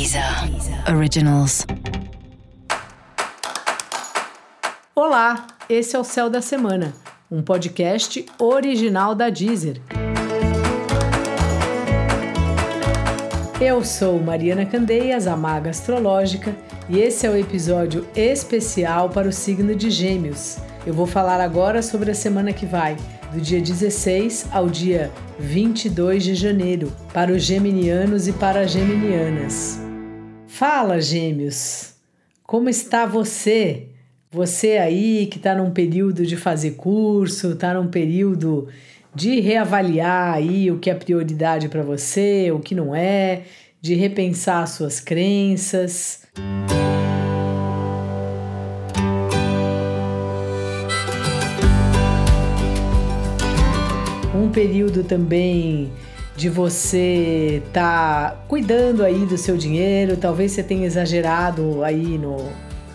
Deezer Originals. Olá, esse é o Céu da Semana, um podcast original da Deezer. Eu sou Mariana Candeias, a maga astrológica, e esse é o episódio especial para o signo de Gêmeos. Eu vou falar agora sobre a semana que vai, do dia 16 ao dia 22 de janeiro, para os geminianos e para as geminianas. Fala, Gêmeos! Como está você? Você aí que está num período de fazer curso, está num período de reavaliar aí o que é prioridade para você, o que não é, de repensar suas crenças. Um período também de você estar tá cuidando aí do seu dinheiro, talvez você tenha exagerado aí no,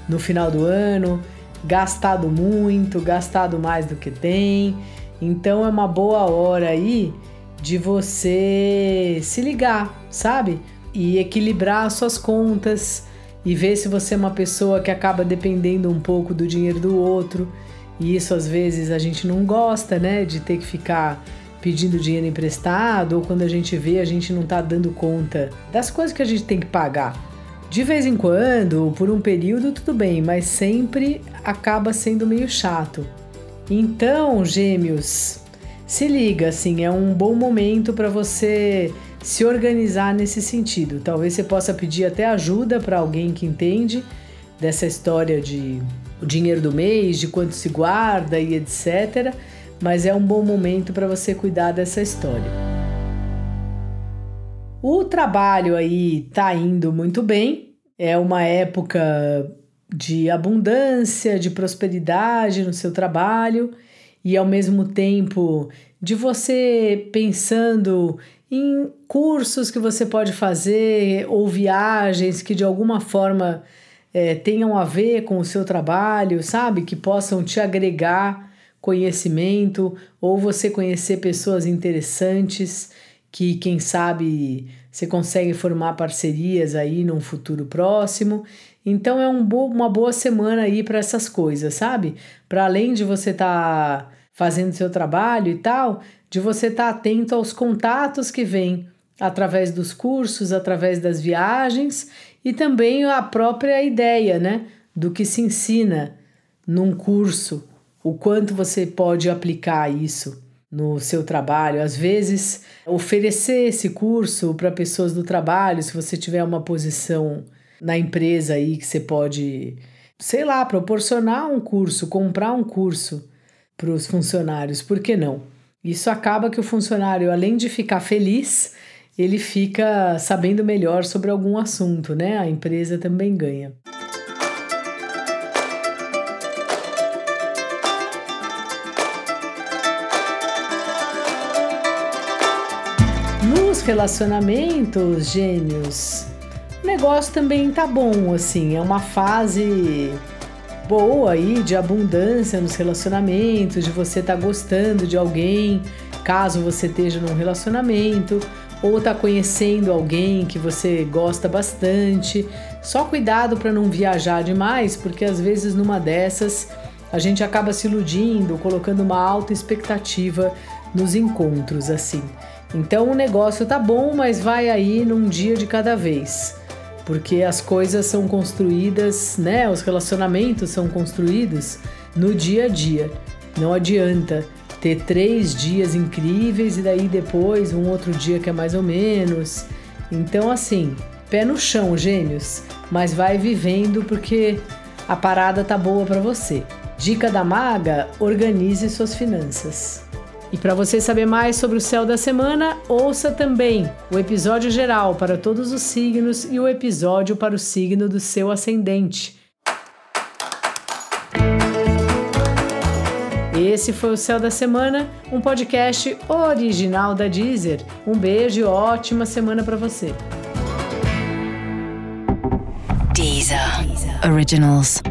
no final do ano, gastado muito, gastado mais do que tem. Então é uma boa hora aí de você se ligar, sabe? E equilibrar suas contas e ver se você é uma pessoa que acaba dependendo um pouco do dinheiro do outro. E isso às vezes a gente não gosta, né, de ter que ficar pedindo dinheiro emprestado ou quando a gente vê a gente não tá dando conta das coisas que a gente tem que pagar. De vez em quando, por um período, tudo bem, mas sempre acaba sendo meio chato. Então, gêmeos, se liga, assim, é um bom momento para você se organizar nesse sentido. Talvez você possa pedir até ajuda para alguém que entende dessa história de o dinheiro do mês, de quanto se guarda e etc. Mas é um bom momento para você cuidar dessa história. O trabalho aí tá indo muito bem, é uma época de abundância, de prosperidade no seu trabalho e ao mesmo tempo de você pensando em cursos que você pode fazer ou viagens que de alguma forma é, tenham a ver com o seu trabalho, sabe? Que possam te agregar conhecimento ou você conhecer pessoas interessantes que quem sabe você consegue formar parcerias aí num futuro próximo. Então é um bo uma boa semana aí para essas coisas, sabe? Para além de você estar tá fazendo seu trabalho e tal, de você estar tá atento aos contatos que vêm através dos cursos, através das viagens e também a própria ideia, né, do que se ensina num curso, o quanto você pode aplicar isso no seu trabalho. Às vezes, oferecer esse curso para pessoas do trabalho, se você tiver uma posição na empresa aí que você pode, sei lá, proporcionar um curso, comprar um curso para os funcionários, por que não? Isso acaba que o funcionário, além de ficar feliz, ele fica sabendo melhor sobre algum assunto, né? A empresa também ganha. Relacionamentos, gêmeos, o negócio também tá bom, assim, é uma fase boa aí de abundância nos relacionamentos, de você tá gostando de alguém, caso você esteja num relacionamento, ou tá conhecendo alguém que você gosta bastante. Só cuidado para não viajar demais, porque às vezes numa dessas a gente acaba se iludindo, colocando uma alta expectativa nos encontros assim. Então o negócio tá bom, mas vai aí num dia de cada vez. Porque as coisas são construídas, né? Os relacionamentos são construídos no dia a dia. Não adianta ter três dias incríveis e daí depois um outro dia que é mais ou menos. Então, assim, pé no chão, gêmeos, mas vai vivendo porque a parada tá boa para você. Dica da maga: organize suas finanças. E para você saber mais sobre o céu da semana, ouça também o episódio geral para todos os signos e o episódio para o signo do seu ascendente. Esse foi o Céu da Semana, um podcast original da Deezer. Um beijo e ótima semana para você. Deezer. Originals.